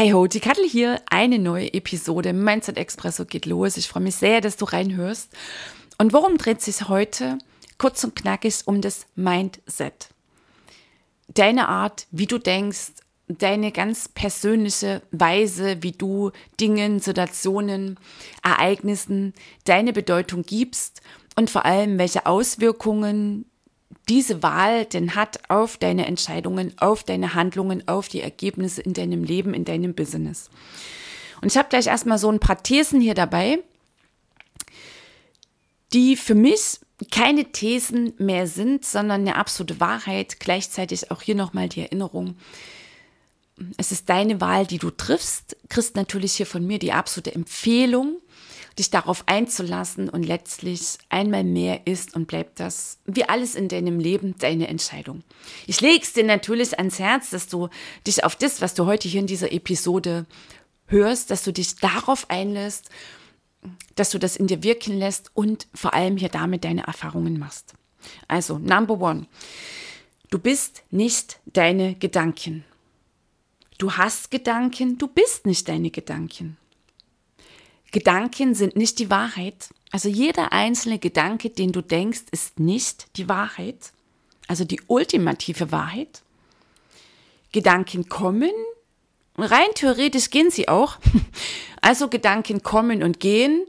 Hey ho, die Kattel hier, eine neue Episode Mindset Expresso geht los. Ich freue mich sehr, dass du reinhörst. Und worum dreht sich heute? Kurz und knackig um das Mindset. Deine Art, wie du denkst, deine ganz persönliche Weise, wie du Dingen, Situationen, Ereignissen deine Bedeutung gibst und vor allem, welche Auswirkungen diese Wahl denn hat auf deine Entscheidungen, auf deine Handlungen, auf die Ergebnisse in deinem Leben, in deinem Business. Und ich habe gleich erstmal so ein paar Thesen hier dabei, die für mich keine Thesen mehr sind, sondern eine absolute Wahrheit. Gleichzeitig auch hier nochmal die Erinnerung. Es ist deine Wahl, die du triffst. Kriegst natürlich hier von mir die absolute Empfehlung dich darauf einzulassen und letztlich einmal mehr ist und bleibt das, wie alles in deinem Leben, deine Entscheidung. Ich lege es dir natürlich ans Herz, dass du dich auf das, was du heute hier in dieser Episode hörst, dass du dich darauf einlässt, dass du das in dir wirken lässt und vor allem hier damit deine Erfahrungen machst. Also, Number One. Du bist nicht deine Gedanken. Du hast Gedanken, du bist nicht deine Gedanken. Gedanken sind nicht die Wahrheit. Also jeder einzelne Gedanke, den du denkst, ist nicht die Wahrheit. Also die ultimative Wahrheit. Gedanken kommen, rein theoretisch gehen sie auch. Also Gedanken kommen und gehen.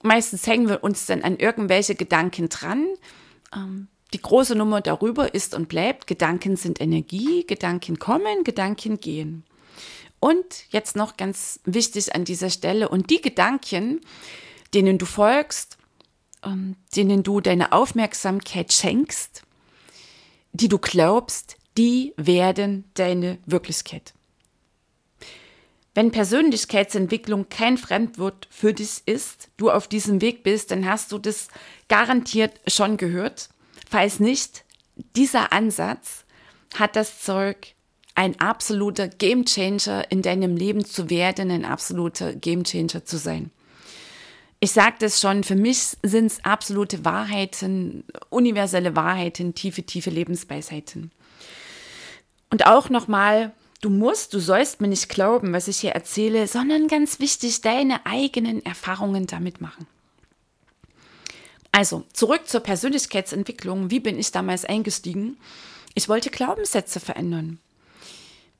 Meistens hängen wir uns dann an irgendwelche Gedanken dran. Ähm, die große Nummer darüber ist und bleibt, Gedanken sind Energie, Gedanken kommen, Gedanken gehen. Und jetzt noch ganz wichtig an dieser Stelle, und die Gedanken, denen du folgst, ähm, denen du deine Aufmerksamkeit schenkst, die du glaubst, die werden deine Wirklichkeit. Wenn Persönlichkeitsentwicklung kein Fremdwort für dich ist, du auf diesem Weg bist, dann hast du das garantiert schon gehört. Falls nicht, dieser Ansatz hat das Zeug, ein absoluter Gamechanger in deinem Leben zu werden, ein absoluter Gamechanger zu sein. Ich sage das schon, für mich sind es absolute Wahrheiten, universelle Wahrheiten, tiefe, tiefe Lebensweisheiten. Und auch nochmal, du musst, du sollst mir nicht glauben, was ich hier erzähle, sondern ganz wichtig, deine eigenen Erfahrungen damit machen. Also, zurück zur Persönlichkeitsentwicklung. Wie bin ich damals eingestiegen? Ich wollte Glaubenssätze verändern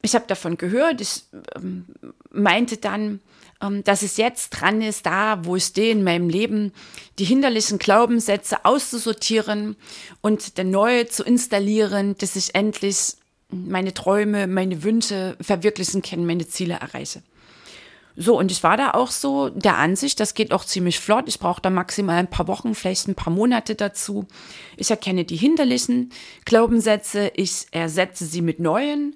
ich habe davon gehört, ich ähm, meinte dann, ähm, dass es jetzt dran ist, da, wo ich stehe in meinem Leben, die hinderlichen Glaubenssätze auszusortieren und dann neue zu installieren, dass ich endlich meine Träume, meine Wünsche verwirklichen kann, meine Ziele erreiche. So, und ich war da auch so der Ansicht, das geht auch ziemlich flott. Ich brauche da maximal ein paar Wochen, vielleicht ein paar Monate dazu. Ich erkenne die hinderlichen Glaubenssätze, ich ersetze sie mit neuen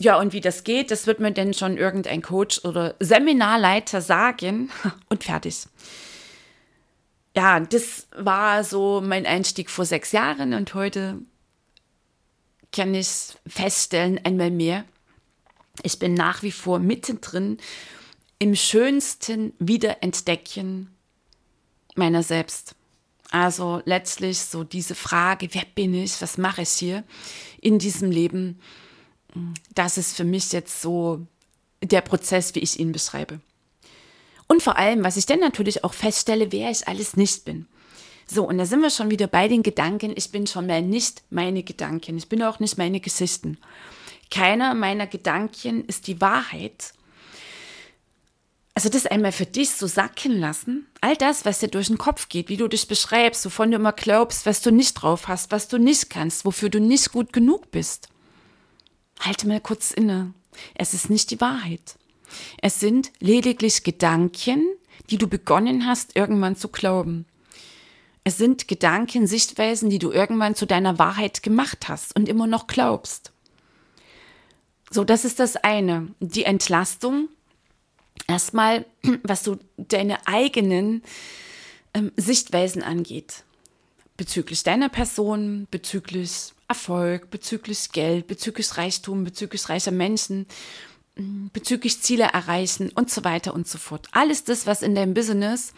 ja, und wie das geht, das wird mir denn schon irgendein Coach oder Seminarleiter sagen und fertig. Ja, das war so mein Einstieg vor sechs Jahren und heute kann ich feststellen, einmal mehr, ich bin nach wie vor mittendrin im schönsten Wiederentdecken meiner selbst. Also letztlich so diese Frage, wer bin ich, was mache ich hier in diesem Leben? Das ist für mich jetzt so der Prozess, wie ich ihn beschreibe. Und vor allem, was ich dann natürlich auch feststelle, wer ich alles nicht bin. So, und da sind wir schon wieder bei den Gedanken. Ich bin schon mal nicht meine Gedanken. Ich bin auch nicht meine Geschichten. Keiner meiner Gedanken ist die Wahrheit. Also das einmal für dich so sacken lassen. All das, was dir durch den Kopf geht, wie du dich beschreibst, wovon du immer glaubst, was du nicht drauf hast, was du nicht kannst, wofür du nicht gut genug bist. Halte mal kurz inne. Es ist nicht die Wahrheit. Es sind lediglich Gedanken, die du begonnen hast, irgendwann zu glauben. Es sind Gedanken, Sichtweisen, die du irgendwann zu deiner Wahrheit gemacht hast und immer noch glaubst. So, das ist das eine. Die Entlastung. Erstmal, was so deine eigenen ähm, Sichtweisen angeht. Bezüglich deiner Person, bezüglich Erfolg, bezüglich Geld, bezüglich Reichtum, bezüglich reicher Menschen, mm, bezüglich Ziele erreichen und so weiter und so fort. Alles das, was in deinem Business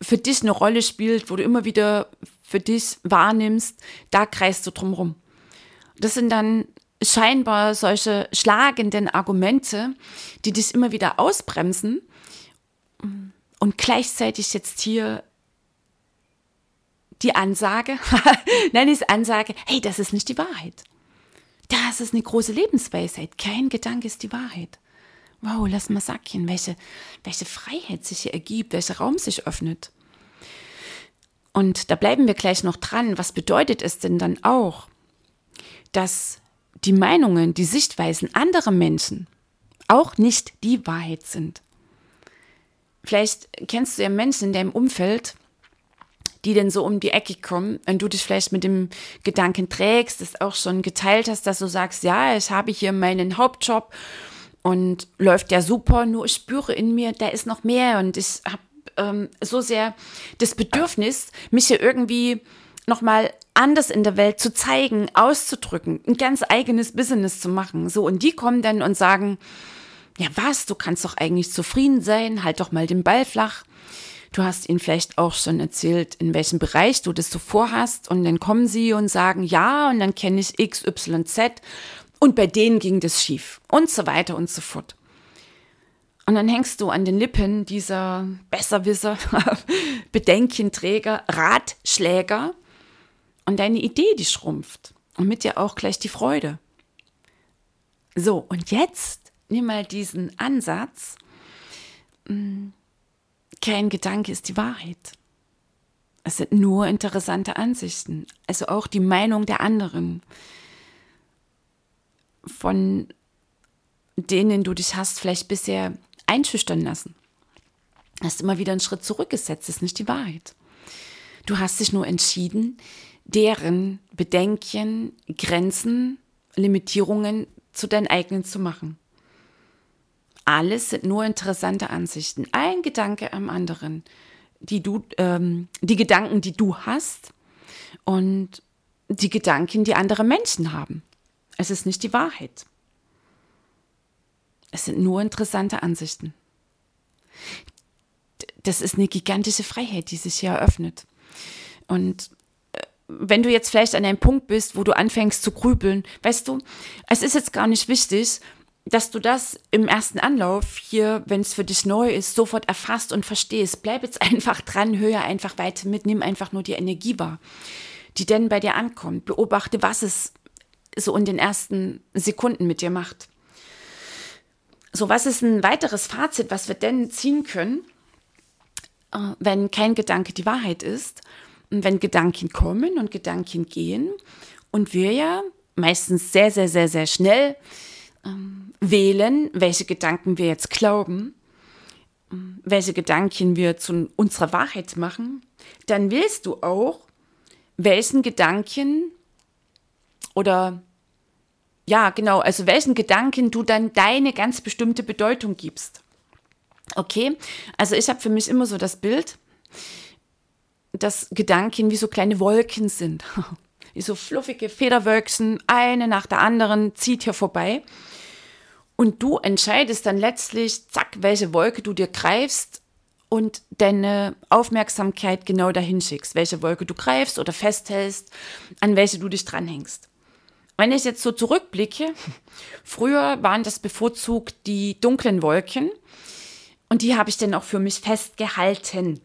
für dich eine Rolle spielt, wo du immer wieder für dich wahrnimmst, da kreist du drum Das sind dann scheinbar solche schlagenden Argumente, die dich immer wieder ausbremsen und gleichzeitig jetzt hier die Ansage, nein, ist Ansage, hey, das ist nicht die Wahrheit. Das ist eine große Lebensweisheit. Kein Gedanke ist die Wahrheit. Wow, lass mal sacken, welche, welche Freiheit sich hier ergibt, welcher Raum sich öffnet. Und da bleiben wir gleich noch dran. Was bedeutet es denn dann auch, dass die Meinungen, die Sichtweisen anderer Menschen auch nicht die Wahrheit sind? Vielleicht kennst du ja Menschen in deinem Umfeld, die denn so um die Ecke kommen und du dich vielleicht mit dem Gedanken trägst, das auch schon geteilt hast, dass du sagst, ja, ich habe hier meinen Hauptjob und läuft ja super, nur ich spüre in mir, da ist noch mehr und ich habe ähm, so sehr das Bedürfnis, mich hier irgendwie nochmal anders in der Welt zu zeigen, auszudrücken, ein ganz eigenes Business zu machen. So, und die kommen dann und sagen, ja was, du kannst doch eigentlich zufrieden sein, halt doch mal den Ball flach. Du hast ihnen vielleicht auch schon erzählt, in welchem Bereich du das so vorhast. Und dann kommen sie und sagen, ja, und dann kenne ich X, Y, Z. Und bei denen ging das schief. Und so weiter und so fort. Und dann hängst du an den Lippen dieser Besserwisser, Bedenkenträger, Ratschläger. Und deine Idee, die schrumpft. Und mit dir auch gleich die Freude. So, und jetzt nimm mal diesen Ansatz. Hm, kein Gedanke ist die Wahrheit. Es sind nur interessante Ansichten, also auch die Meinung der anderen, von denen du dich hast vielleicht bisher einschüchtern lassen. Hast immer wieder einen Schritt zurückgesetzt, ist nicht die Wahrheit. Du hast dich nur entschieden, deren Bedenken, Grenzen, Limitierungen zu deinen eigenen zu machen. Alles sind nur interessante Ansichten. Ein Gedanke am anderen. Die, du, ähm, die Gedanken, die du hast und die Gedanken, die andere Menschen haben. Es ist nicht die Wahrheit. Es sind nur interessante Ansichten. Das ist eine gigantische Freiheit, die sich hier eröffnet. Und äh, wenn du jetzt vielleicht an einem Punkt bist, wo du anfängst zu grübeln, weißt du, es ist jetzt gar nicht wichtig, dass du das im ersten Anlauf hier, wenn es für dich neu ist, sofort erfasst und verstehst. Bleib jetzt einfach dran, höre einfach weiter mit, nimm einfach nur die Energie wahr, die denn bei dir ankommt. Beobachte, was es so in den ersten Sekunden mit dir macht. So, was ist ein weiteres Fazit, was wir denn ziehen können, äh, wenn kein Gedanke die Wahrheit ist? Und wenn Gedanken kommen und Gedanken gehen und wir ja meistens sehr, sehr, sehr, sehr schnell ähm, wählen, welche Gedanken wir jetzt glauben, welche Gedanken wir zu unserer Wahrheit machen, dann wählst du auch, welchen Gedanken oder ja, genau, also welchen Gedanken du dann deine ganz bestimmte Bedeutung gibst. Okay, also ich habe für mich immer so das Bild, dass Gedanken wie so kleine Wolken sind. Wie so fluffige Federwölkchen, eine nach der anderen zieht hier vorbei. Und du entscheidest dann letztlich, zack, welche Wolke du dir greifst und deine Aufmerksamkeit genau dahin schickst, welche Wolke du greifst oder festhältst, an welche du dich dranhängst. Wenn ich jetzt so zurückblicke, früher waren das bevorzugt die dunklen Wolken und die habe ich dann auch für mich festgehalten.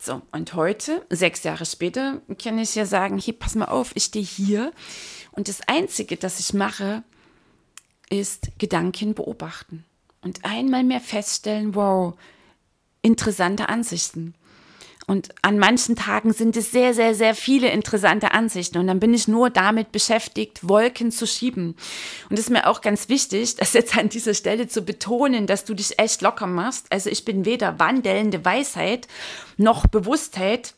So, und heute, sechs Jahre später, kann ich ja sagen, hey, pass mal auf, ich stehe hier und das Einzige, das ich mache, ist Gedanken beobachten und einmal mehr feststellen, wow, interessante Ansichten. Und an manchen Tagen sind es sehr, sehr, sehr viele interessante Ansichten. Und dann bin ich nur damit beschäftigt, Wolken zu schieben. Und es ist mir auch ganz wichtig, das jetzt an dieser Stelle zu betonen, dass du dich echt locker machst. Also ich bin weder wandelnde Weisheit noch Bewusstheit.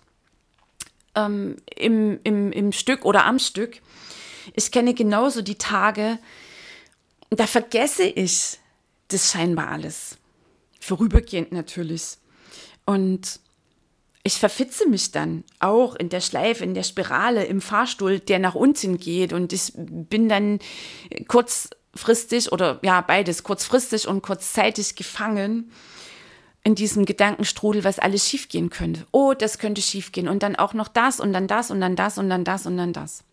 ähm, im, im, im Stück oder am Stück. Ich kenne genauso die Tage, da vergesse ich das scheinbar alles. Vorübergehend natürlich. Und ich verfitze mich dann auch in der Schleife, in der Spirale, im Fahrstuhl, der nach unten geht. Und ich bin dann kurzfristig oder ja, beides, kurzfristig und kurzzeitig gefangen in diesem Gedankenstrudel, was alles schiefgehen könnte. Oh, das könnte schiefgehen. Und dann auch noch das und dann das und dann das und dann das und dann das.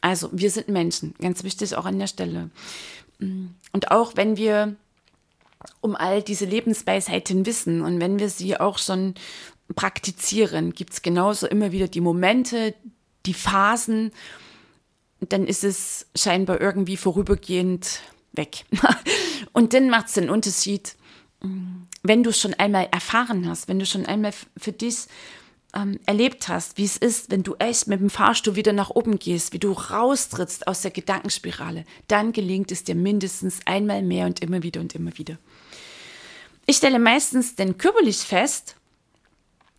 Also, wir sind Menschen, ganz wichtig auch an der Stelle. Und auch wenn wir um all diese Lebensweisheiten wissen und wenn wir sie auch schon praktizieren, gibt es genauso immer wieder die Momente, die Phasen, dann ist es scheinbar irgendwie vorübergehend weg. und dann macht es den Unterschied, wenn du schon einmal erfahren hast, wenn du schon einmal für dich ähm, erlebt hast, wie es ist, wenn du echt mit dem Fahrstuhl wieder nach oben gehst, wie du raustrittst aus der Gedankenspirale, dann gelingt es dir mindestens einmal mehr und immer wieder und immer wieder. Ich stelle meistens denn körperlich fest,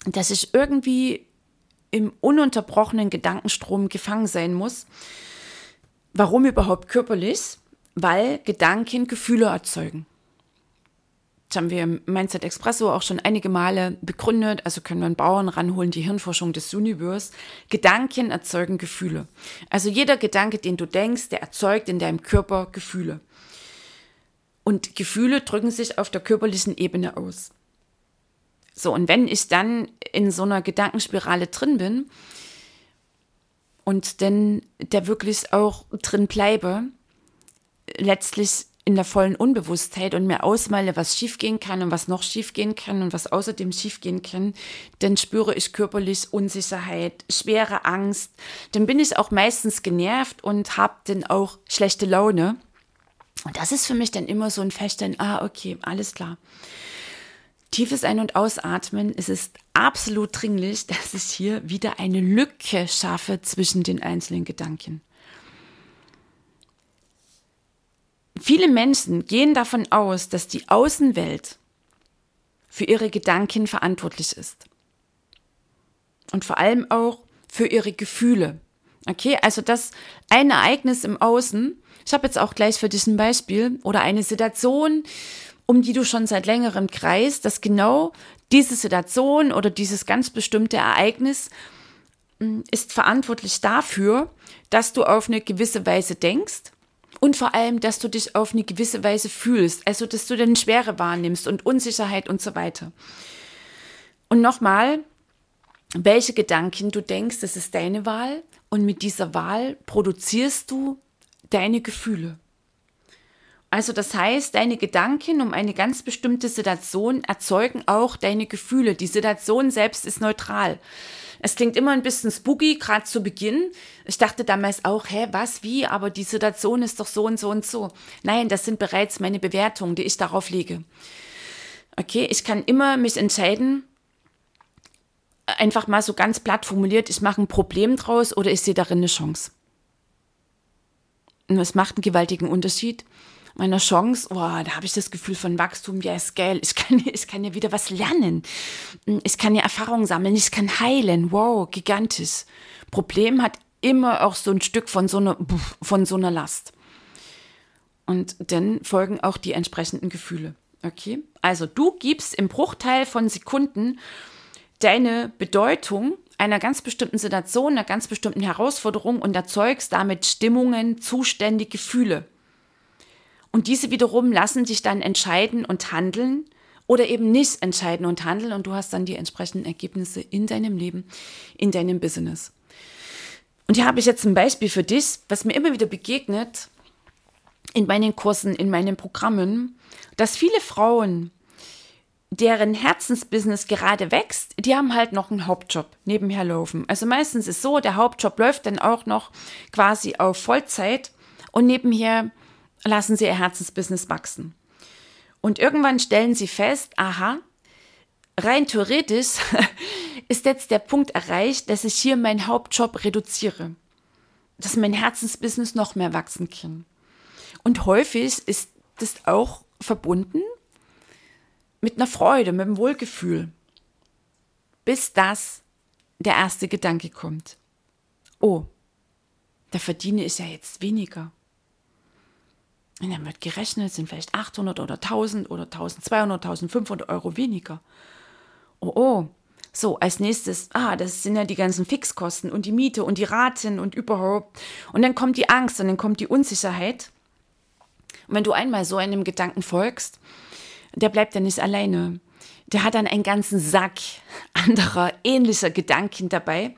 dass ich irgendwie im ununterbrochenen Gedankenstrom gefangen sein muss. Warum überhaupt körperlich? Weil Gedanken Gefühle erzeugen. Das haben wir im Mindset Expresso auch schon einige Male begründet. Also können wir einen Bauern ranholen, die Hirnforschung des Universe. Gedanken erzeugen Gefühle. Also jeder Gedanke, den du denkst, der erzeugt in deinem Körper Gefühle. Und Gefühle drücken sich auf der körperlichen Ebene aus. So, und wenn ich dann in so einer Gedankenspirale drin bin und dann der wirklich auch drin bleibe, letztlich in der vollen Unbewusstheit und mir ausmale, was schiefgehen kann und was noch schiefgehen kann und was außerdem schiefgehen kann, dann spüre ich körperlich Unsicherheit, schwere Angst. Dann bin ich auch meistens genervt und habe dann auch schlechte Laune. Und das ist für mich dann immer so ein Feststellen, ah, okay, alles klar. Tiefes Ein- und Ausatmen. Es ist absolut dringlich, dass ich hier wieder eine Lücke schaffe zwischen den einzelnen Gedanken. Viele Menschen gehen davon aus, dass die Außenwelt für ihre Gedanken verantwortlich ist. Und vor allem auch für ihre Gefühle. Okay, also das ein Ereignis im Außen, ich habe jetzt auch gleich für dich ein Beispiel oder eine Situation, um die du schon seit längerem kreist, dass genau diese Situation oder dieses ganz bestimmte Ereignis hm, ist verantwortlich dafür, dass du auf eine gewisse Weise denkst und vor allem, dass du dich auf eine gewisse Weise fühlst, also dass du deine Schwere wahrnimmst und Unsicherheit und so weiter. Und nochmal, welche Gedanken du denkst, das ist deine Wahl und mit dieser Wahl produzierst du deine Gefühle. Also das heißt, deine Gedanken um eine ganz bestimmte Situation erzeugen auch deine Gefühle. Die Situation selbst ist neutral. Es klingt immer ein bisschen spooky, gerade zu Beginn. Ich dachte damals auch, hä, was, wie, aber die Situation ist doch so und so und so. Nein, das sind bereits meine Bewertungen, die ich darauf lege. Okay, ich kann immer mich entscheiden, einfach mal so ganz platt formuliert, ich mache ein Problem draus oder ich sehe darin eine Chance. Und es macht einen gewaltigen Unterschied. Meiner Chance, oh, da habe ich das Gefühl von Wachstum, ja, ist geil. Ich kann, ich kann ja wieder was lernen. Ich kann ja Erfahrungen sammeln, ich kann heilen. Wow, gigantisch. Problem hat immer auch so ein Stück von so einer, von so einer Last. Und dann folgen auch die entsprechenden Gefühle. Okay? Also du gibst im Bruchteil von Sekunden deine Bedeutung einer ganz bestimmten Situation, einer ganz bestimmten Herausforderung und erzeugst damit Stimmungen, Zustände, Gefühle. Und diese wiederum lassen dich dann entscheiden und handeln oder eben nicht entscheiden und handeln und du hast dann die entsprechenden Ergebnisse in deinem Leben, in deinem Business. Und hier habe ich jetzt ein Beispiel für dich, was mir immer wieder begegnet in meinen Kursen, in meinen Programmen, dass viele Frauen deren Herzensbusiness gerade wächst, die haben halt noch einen Hauptjob nebenher laufen. Also meistens ist so, der Hauptjob läuft dann auch noch quasi auf Vollzeit und nebenher lassen sie ihr Herzensbusiness wachsen. Und irgendwann stellen sie fest, aha, rein theoretisch ist jetzt der Punkt erreicht, dass ich hier meinen Hauptjob reduziere, dass mein Herzensbusiness noch mehr wachsen kann. Und häufig ist das auch verbunden mit einer Freude, mit einem Wohlgefühl, bis das der erste Gedanke kommt. Oh, da verdiene ich ja jetzt weniger. Und dann wird gerechnet, sind vielleicht 800 oder 1000 oder 1200, 1500 Euro weniger. Oh, oh. So, als nächstes, ah, das sind ja die ganzen Fixkosten und die Miete und die Raten und überhaupt. Und dann kommt die Angst und dann kommt die Unsicherheit. Und wenn du einmal so einem Gedanken folgst, der bleibt ja nicht alleine. Der hat dann einen ganzen Sack anderer ähnlicher Gedanken dabei.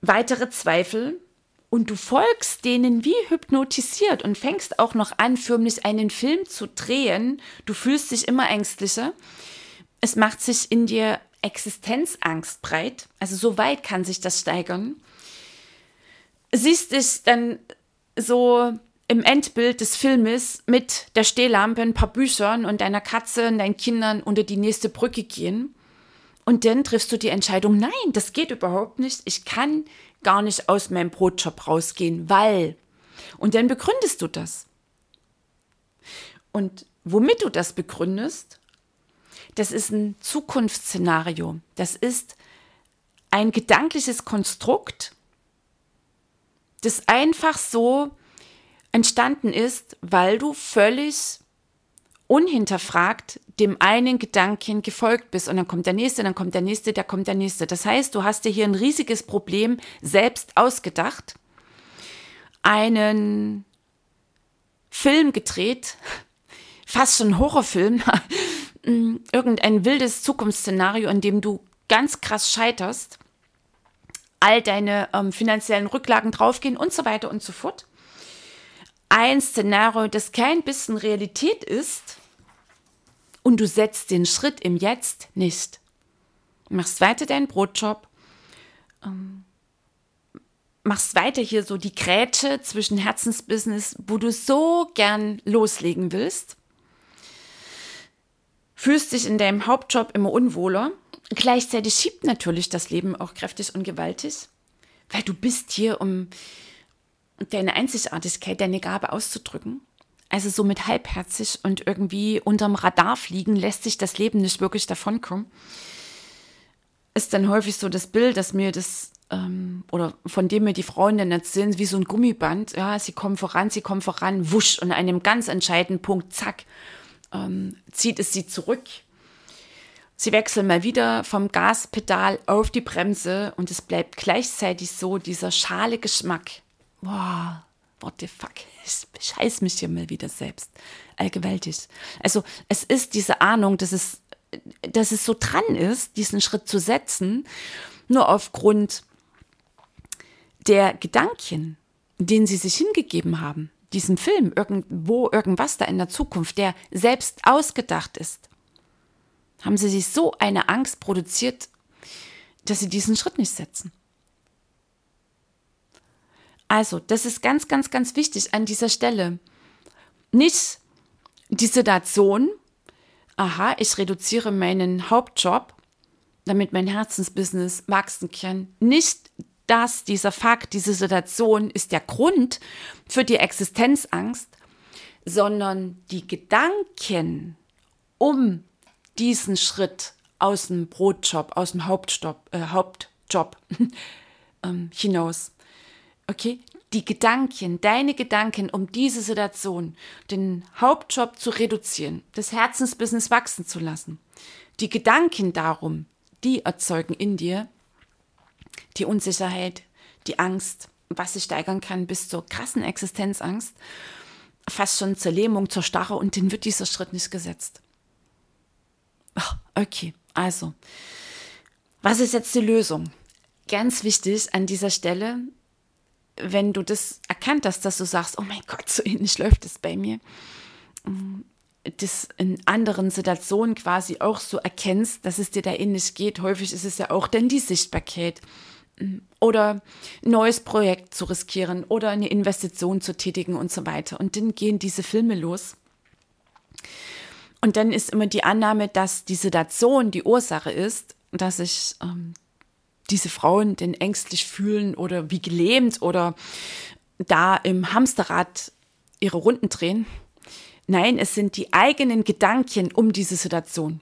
Weitere Zweifel, und du folgst denen wie hypnotisiert und fängst auch noch an, förmlich einen Film zu drehen. Du fühlst dich immer ängstlicher. Es macht sich in dir Existenzangst breit. Also so weit kann sich das steigern. Siehst dich dann so im Endbild des Filmes mit der Stehlampe, ein paar Büchern und deiner Katze und deinen Kindern unter die nächste Brücke gehen. Und dann triffst du die Entscheidung, nein, das geht überhaupt nicht. Ich kann gar nicht aus meinem Brotjob rausgehen, weil. Und dann begründest du das. Und womit du das begründest, das ist ein Zukunftsszenario. Das ist ein gedankliches Konstrukt, das einfach so entstanden ist, weil du völlig unhinterfragt dem einen Gedanken gefolgt bist und dann kommt der nächste, dann kommt der nächste, der kommt der nächste. Das heißt, du hast dir hier ein riesiges Problem selbst ausgedacht, einen Film gedreht, fast schon Horrorfilm, irgendein wildes Zukunftsszenario, in dem du ganz krass scheiterst, all deine ähm, finanziellen Rücklagen draufgehen und so weiter und so fort. Ein Szenario, das kein bisschen Realität ist, und du setzt den Schritt im Jetzt nicht. Machst weiter deinen Brotjob, ähm, machst weiter hier so die Grätsche zwischen Herzensbusiness, wo du so gern loslegen willst, fühlst dich in deinem Hauptjob immer unwohler. Gleichzeitig schiebt natürlich das Leben auch kräftig und gewaltig, weil du bist hier, um deine Einzigartigkeit, deine Gabe auszudrücken. Also so mit halbherzig und irgendwie unterm Radar fliegen lässt sich das Leben nicht wirklich davonkommen. Ist dann häufig so das Bild, dass mir das ähm, oder von dem mir die Frauen dann erzählen, wie so ein Gummiband. Ja, sie kommen voran, sie kommen voran, wusch und an einem ganz entscheidenden Punkt, zack, ähm, zieht es sie zurück. Sie wechseln mal wieder vom Gaspedal auf die Bremse und es bleibt gleichzeitig so dieser schale Geschmack. Wow, what the fuck, ich scheiß mich hier mal wieder selbst. Allgewaltig. Also es ist diese Ahnung, dass es, dass es so dran ist, diesen Schritt zu setzen, nur aufgrund der Gedanken, denen sie sich hingegeben haben, diesem Film, irgendwo, irgendwas da in der Zukunft, der selbst ausgedacht ist, haben sie sich so eine Angst produziert, dass sie diesen Schritt nicht setzen. Also, das ist ganz, ganz, ganz wichtig an dieser Stelle. Nicht die Situation, aha, ich reduziere meinen Hauptjob, damit mein Herzensbusiness wachsen kann. Nicht das, dieser Fakt, diese Situation ist der Grund für die Existenzangst, sondern die Gedanken um diesen Schritt aus dem Brotjob, aus dem Hauptjob, äh, Hauptjob ähm, hinaus. Okay, die Gedanken, deine Gedanken um diese Situation, den Hauptjob zu reduzieren, das Herzensbusiness wachsen zu lassen. Die Gedanken darum, die erzeugen in dir die Unsicherheit, die Angst, was sich steigern kann bis zur krassen Existenzangst, fast schon zur Lähmung, zur Starre und dann wird dieser Schritt nicht gesetzt. Okay, also, was ist jetzt die Lösung? Ganz wichtig an dieser Stelle, wenn du das erkannt hast, dass du sagst, oh mein Gott, so ähnlich läuft es bei mir, mm, das in anderen Situationen quasi auch so erkennst, dass es dir da ähnlich geht. Häufig ist es ja auch dann die Sichtbarkeit mm, oder ein neues Projekt zu riskieren oder eine Investition zu tätigen und so weiter. Und dann gehen diese Filme los. Und dann ist immer die Annahme, dass die Situation die Ursache ist, dass ich ähm, diese Frauen denn ängstlich fühlen oder wie gelähmt oder da im Hamsterrad ihre Runden drehen. Nein, es sind die eigenen Gedanken um diese Situation,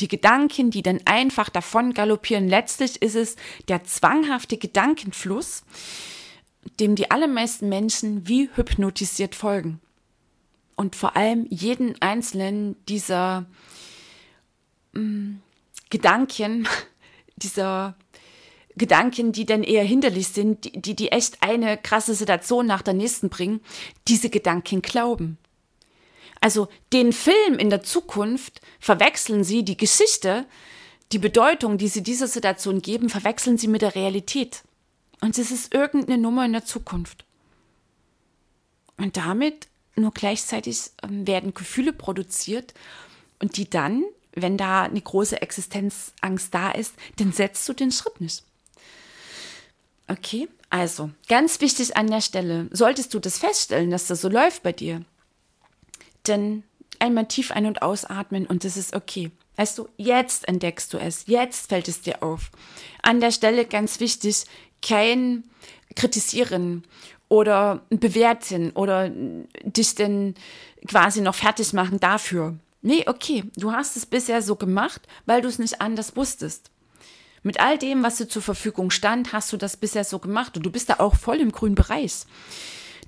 Die Gedanken, die dann einfach davon galoppieren. Letztlich ist es der zwanghafte Gedankenfluss, dem die allermeisten Menschen wie hypnotisiert folgen. Und vor allem jeden einzelnen dieser mh, mm, Gedanken, dieser Gedanken, die dann eher hinderlich sind, die, die echt eine krasse Situation nach der nächsten bringen, diese Gedanken glauben. Also den Film in der Zukunft verwechseln sie die Geschichte, die Bedeutung, die sie dieser Situation geben, verwechseln sie mit der Realität. Und es ist irgendeine Nummer in der Zukunft. Und damit nur gleichzeitig ähm, werden Gefühle produziert und die dann, wenn da eine große Existenzangst da ist, dann setzt du den Schritt nicht. Okay, also ganz wichtig an der Stelle, solltest du das feststellen, dass das so läuft bei dir, dann einmal tief ein- und ausatmen und das ist okay. Weißt du, jetzt entdeckst du es, jetzt fällt es dir auf. An der Stelle ganz wichtig, kein Kritisieren oder Bewerten oder dich denn quasi noch fertig machen dafür. Nee, okay, du hast es bisher so gemacht, weil du es nicht anders wusstest. Mit all dem, was dir zur Verfügung stand, hast du das bisher so gemacht und du bist da auch voll im grünen Bereich.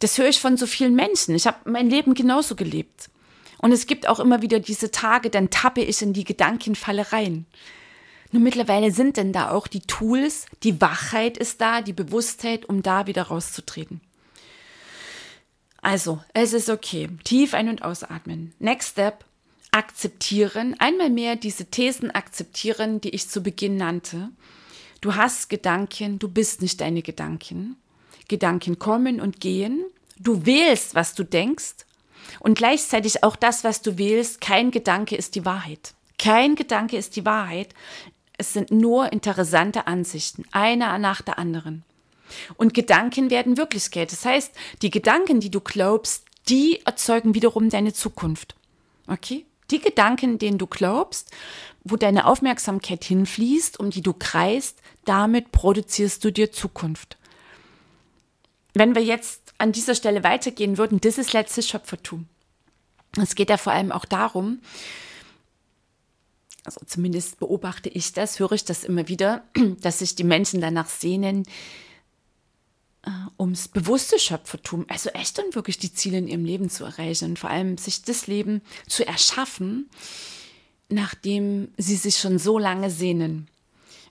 Das höre ich von so vielen Menschen. Ich habe mein Leben genauso gelebt. Und es gibt auch immer wieder diese Tage, dann tappe ich in die Gedankenfalle rein. Nur mittlerweile sind denn da auch die Tools, die Wachheit ist da, die Bewusstheit, um da wieder rauszutreten. Also, es ist okay. Tief ein- und ausatmen. Next step, akzeptieren. Einmal mehr diese Thesen akzeptieren, die ich zu Beginn nannte. Du hast Gedanken, du bist nicht deine Gedanken. Gedanken kommen und gehen. Du wählst, was du denkst. Und gleichzeitig auch das, was du wählst, kein Gedanke ist die Wahrheit. Kein Gedanke ist die Wahrheit. Es sind nur interessante Ansichten, einer nach der anderen. Und Gedanken werden Wirklichkeit. Das heißt, die Gedanken, die du glaubst, die erzeugen wiederum deine Zukunft. Okay? Die Gedanken, denen du glaubst, wo deine Aufmerksamkeit hinfließt, um die du kreist, damit produzierst du dir Zukunft. Wenn wir jetzt an dieser Stelle weitergehen würden, das ist letztes Schöpfertum. Es geht ja vor allem auch darum, also zumindest beobachte ich das, höre ich das immer wieder, dass sich die Menschen danach sehnen, äh, ums bewusste Schöpfertum, also echt und wirklich die Ziele in ihrem Leben zu erreichen und vor allem sich das Leben zu erschaffen, nachdem sie sich schon so lange sehnen.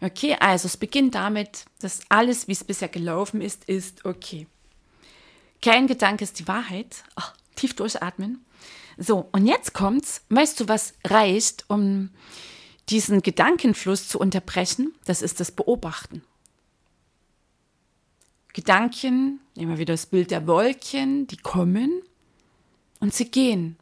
Okay, also es beginnt damit, dass alles, wie es bisher gelaufen ist, ist okay. Kein Gedanke ist die Wahrheit. Oh, tief durchatmen. So, und jetzt kommt's. Weißt du, was reicht, um diesen Gedankenfluss zu unterbrechen? Das ist das Beobachten. Gedanken, nehmen wir wieder das Bild der Wolken, die kommen und sie gehen.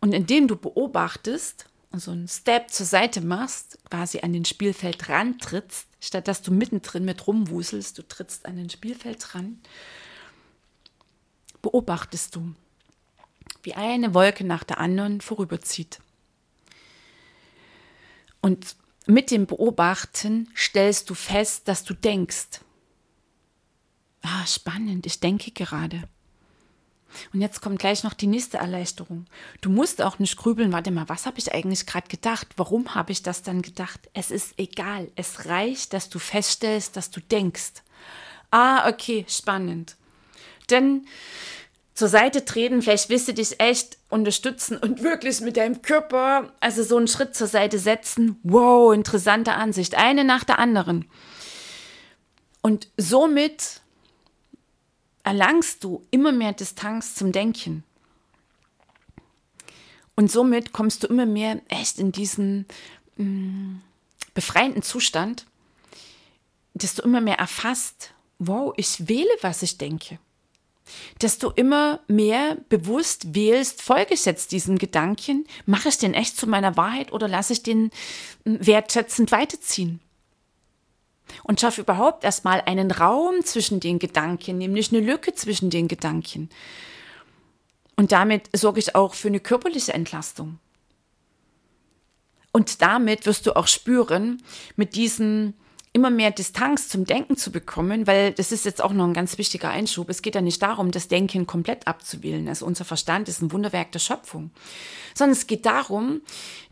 Und indem du beobachtest und so einen Step zur Seite machst, quasi an den Spielfeld rantrittst, statt dass du mittendrin mit rumwuselst, du trittst an den Spielfeld ran beobachtest du, wie eine Wolke nach der anderen vorüberzieht. Und mit dem Beobachten stellst du fest, dass du denkst. Ah, spannend, ich denke gerade. Und jetzt kommt gleich noch die nächste Erleichterung. Du musst auch nicht grübeln, warte mal, was habe ich eigentlich gerade gedacht? Warum habe ich das dann gedacht? Es ist egal. Es reicht, dass du feststellst, dass du denkst. Ah, okay, spannend. Denn zur Seite treten, vielleicht willst du dich echt unterstützen und wirklich mit deinem Körper, also so einen Schritt zur Seite setzen. Wow, interessante Ansicht. Eine nach der anderen. Und somit erlangst du immer mehr Distanz zum Denken. Und somit kommst du immer mehr echt in diesen mh, mm, befreienden Zustand, dass du immer mehr erfasst, wow, ich wähle, was ich denke dass du immer mehr bewusst wählst, folge ich jetzt diesem Gedanken, mache ich den echt zu meiner Wahrheit oder lasse ich den hm, wertschätzend weiterziehen? Und schaffe überhaupt erstmal einen Raum zwischen den Gedanken, nämlich eine Lücke zwischen den Gedanken. Und damit sorge ich auch für eine körperliche Entlastung. Und damit wirst du auch spüren, mit diesem immer mehr Distanz zum Denken zu bekommen, weil das ist jetzt auch noch ein ganz wichtiger Einschub. Es geht ja nicht darum, das Denken komplett abzuwählen. Also unser Verstand ist ein Wunderwerk der Schöpfung, sondern es geht darum,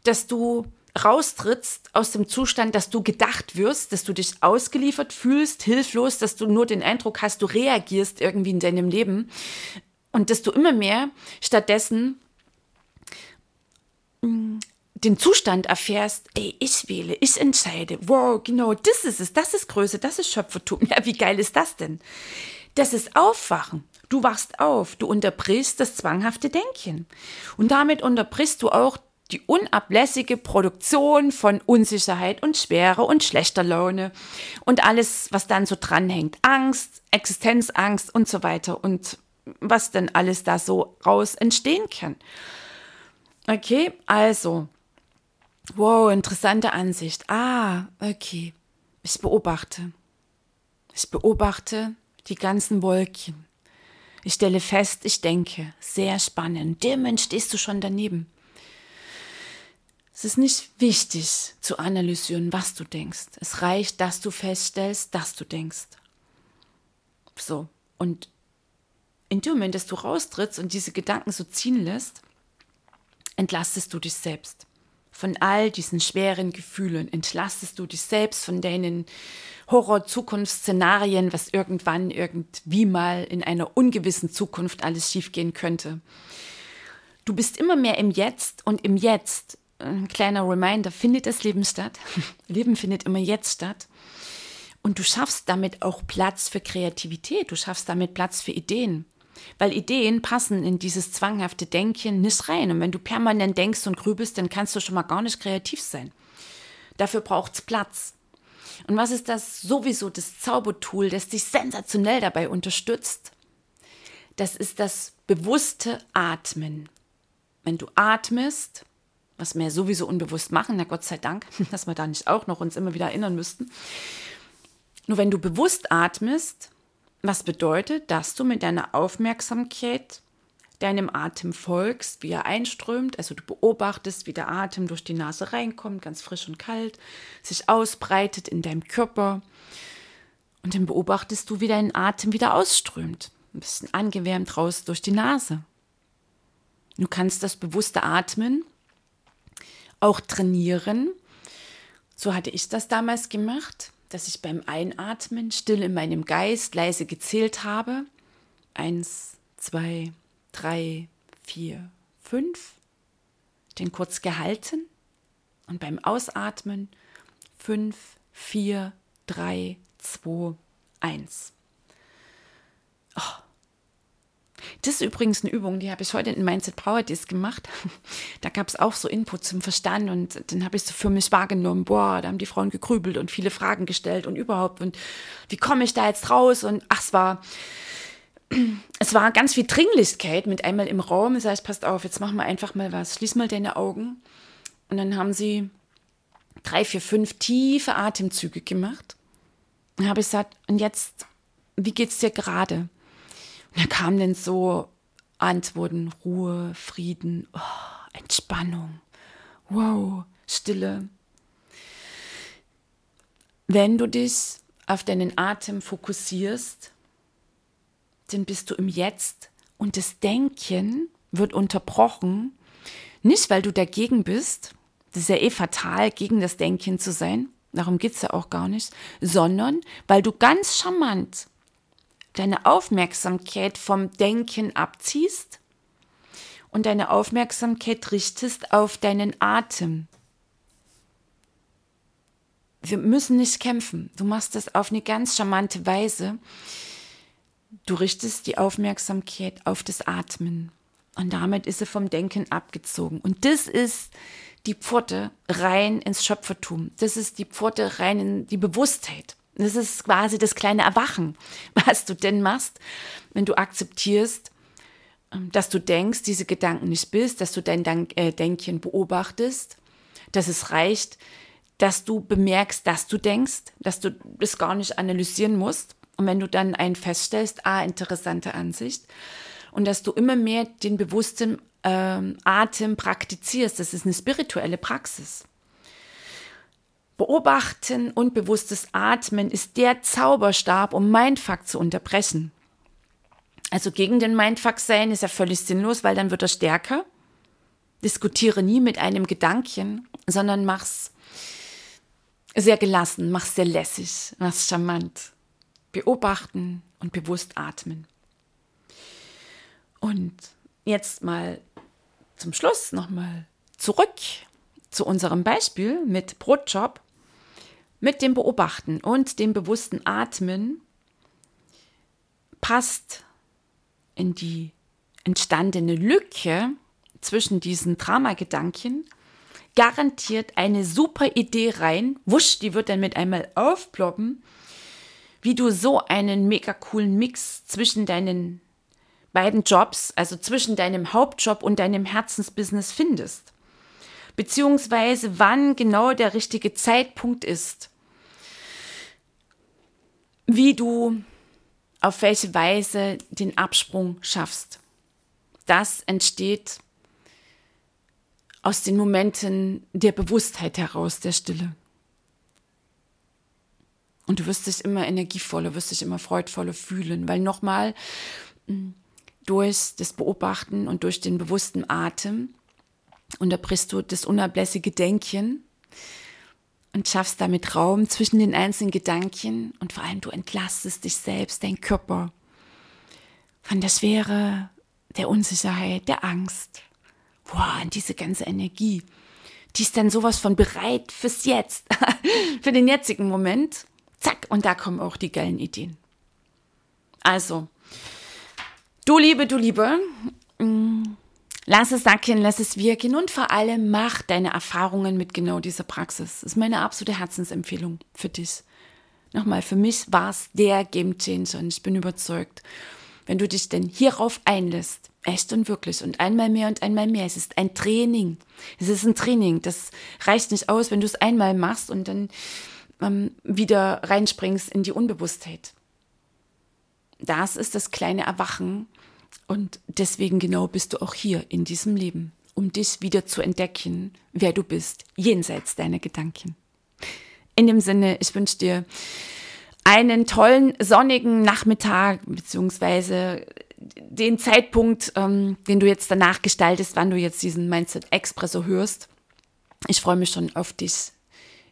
dass du raustrittst aus dem Zustand, dass du gedacht wirst, dass du dich ausgeliefert fühlst, hilflos, dass du nur den Eindruck hast, du reagierst irgendwie in deinem Leben und dass du immer mehr stattdessen mm, den Zustand erfährst, ey, ich wähle, ich entscheide, wow, genau, das ist es, das ist Größe, das ist Schöpfertum. Ja, wie geil ist das denn? Das ist Aufwachen. Du wachst auf, du unterbrichst das zwanghafte Denken. Und damit unterbrichst du auch die unablässige Produktion von Unsicherheit und Schwere und schlechter Laune und alles, was dann so dranhängt. Angst, Existenzangst und so weiter und was denn alles da so raus entstehen kann. Okay, also, wow, interessante Ansicht. Ah, okay, ich beobachte. Ich beobachte die ganzen Wolken. Ich stelle fest, ich denke, sehr spannend. Der Mensch stehst du schon daneben. Es ist nicht wichtig zu analysieren, was du denkst. Es reicht, dass du feststellst, dass du denkst. So. Und in dem Moment, dass du raustrittst und diese Gedanken so ziehen lässt, entlastest du dich selbst. Von all diesen schweren Gefühlen entlastest du dich selbst von deinen Horror-Zukunftsszenarien, was irgendwann irgendwie mal in einer ungewissen Zukunft alles schiefgehen könnte. Du bist immer mehr im Jetzt und im Jetzt ein kleiner Reminder, findet das Leben statt. Leben findet immer jetzt statt. Und du schaffst damit auch Platz für Kreativität, du schaffst damit Platz für Ideen. Weil Ideen passen in dieses zwanghafte Denken nicht rein. Und wenn du permanent denkst und grübelst, dann kannst du schon mal gar nicht kreativ sein. Dafür braucht es Platz. Und was ist das sowieso das Zaubertool, das dich sensationell dabei unterstützt? Das ist das bewusste Atmen. Wenn du atmest, was wir sowieso unbewusst machen, na Gott sei Dank, dass wir da nicht auch noch uns immer wieder erinnern müssten. Nur wenn du bewusst atmest, was bedeutet, dass du mit deiner Aufmerksamkeit deinem Atem folgst, wie er einströmt, also du beobachtest, wie der Atem durch die Nase reinkommt, ganz frisch und kalt, sich ausbreitet in deinem Körper und dann beobachtest du, wie dein Atem wieder ausströmt, ein bisschen angewärmt raus durch die Nase. Du kannst das bewusste Atmen auch trainieren. So hatte ich das damals gemacht, dass ich beim Einatmen still in meinem Geist leise gezählt habe. Eins, zwei, drei, vier, fünf. Den kurz gehalten und beim Ausatmen fünf, vier, drei, zwei, eins. Oh, das ist übrigens eine Übung, die habe ich heute in Mindset Power Disc gemacht. Da gab es auch so Input zum Verstand und dann habe ich so für mich wahrgenommen, boah, da haben die Frauen gegrübelt und viele Fragen gestellt und überhaupt und wie komme ich da jetzt raus und ach, es war es war ganz viel Dringlichkeit mit einmal im Raum. Das heißt, passt auf, jetzt machen wir einfach mal was. Schließ mal deine Augen. Und dann haben sie drei, vier, fünf tiefe Atemzüge gemacht. Dann habe ich gesagt, und jetzt, wie geht's dir gerade? Da kamen dann so Antworten, Ruhe, Frieden, oh, Entspannung, wow, Stille. Wenn du dich auf deinen Atem fokussierst, dann bist du im Jetzt und das Denken wird unterbrochen, nicht weil du dagegen bist, das ist ja eh fatal, gegen das Denken zu sein, darum geht es ja auch gar nicht, sondern weil du ganz charmant deine Aufmerksamkeit vom Denken abziehst und deine Aufmerksamkeit richtest auf deinen Atem. Wir müssen nicht kämpfen. Du machst das auf eine ganz charmante Weise. Du richtest die Aufmerksamkeit auf das Atmen. Und damit ist sie vom Denken abgezogen. Und das ist die Pforte rein ins Schöpfertum. Das ist die Pforte rein in die Bewusstheit. Das ist quasi das kleine Erwachen, was du denn machst, wenn du akzeptierst, ähm, dass du denkst, diese Gedanken nicht bist, dass du dein äh, Denken beobachtest, dass es reicht, dass du bemerkst, dass du denkst, dass du das gar nicht analysieren musst. Und wenn du dann einen feststellst, ah, interessante Ansicht, und dass du immer mehr den bewussten ähm, Atem praktizierst, das ist eine spirituelle Praxis. Beobachten und bewusstes Atmen ist der Zauberstab, um Mindfuck zu unterbrechen. Also gegen den Mindfuck sein ist ja völlig sinnlos, weil dann wird er stärker. Diskutiere nie mit einem Gedanken, sondern mach's sehr gelassen, mach's sehr lässig, mach's charmant. Beobachten und bewusst atmen. Und jetzt mal zum Schluss nochmal zurück zu unserem Beispiel mit Brotjob. Mit dem Beobachten und dem bewussten Atmen passt in die entstandene Lücke zwischen diesen Dramagedanken garantiert eine super Idee rein. Wusch, die wird dann mit einmal aufploppen, wie du so einen mega coolen Mix zwischen deinen beiden Jobs, also zwischen deinem Hauptjob und deinem Herzensbusiness findest. Beziehungsweise wann genau der richtige Zeitpunkt ist. Wie du auf welche Weise den Absprung schaffst. Das entsteht aus den Momenten der Bewusstheit heraus, der Stille. Und du wirst dich immer energievoller, wirst dich immer freudvoller fühlen, weil nochmal hm, durch das Beobachten und durch den bewussten Atem unterbrichst du das unablässige Denken und schaffst damit Raum zwischen den einzelnen Gedanken und vor allem du entlastest dich selbst, dein Körper von der Schwere, der Unsicherheit, der Angst. Boah, und diese ganze Energie, die ist dann sowas von bereit fürs Jetzt, für den jetzigen Moment. Zack, und da kommen auch die geilen Ideen. Also, du Liebe, du Liebe, mm, lass es sacken, lass es wirken und vor allem mach deine Erfahrungen mit genau dieser Praxis. Das ist meine absolute Herzensempfehlung für dich. Nochmal, für mich war es der Game Changer und ich bin überzeugt, wenn du dich denn hierauf einlässt, echt und wirklich und einmal mehr und einmal mehr, es ist ein Training. Es ist ein Training. Das reicht nicht aus, wenn du es einmal machst und dann ähm, wieder reinspringst in die Unbewusstheit. Das ist das kleine Erwachen und deswegen genau bist du auch hier in diesem Leben, um dich wieder zu entdecken, wer du bist, jenseits deiner Gedanken. In dem Sinne, ich wünsche dir einen tollen sonnigen Nachmittag beziehungsweise den Zeitpunkt, ähm, den du jetzt danach gestaltest, wann du jetzt diesen Mindset Expresso hörst. Ich freue mich schon auf dich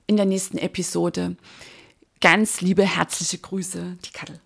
in der nächsten Episode. Ganz liebe herzliche Grüße, die Kattel.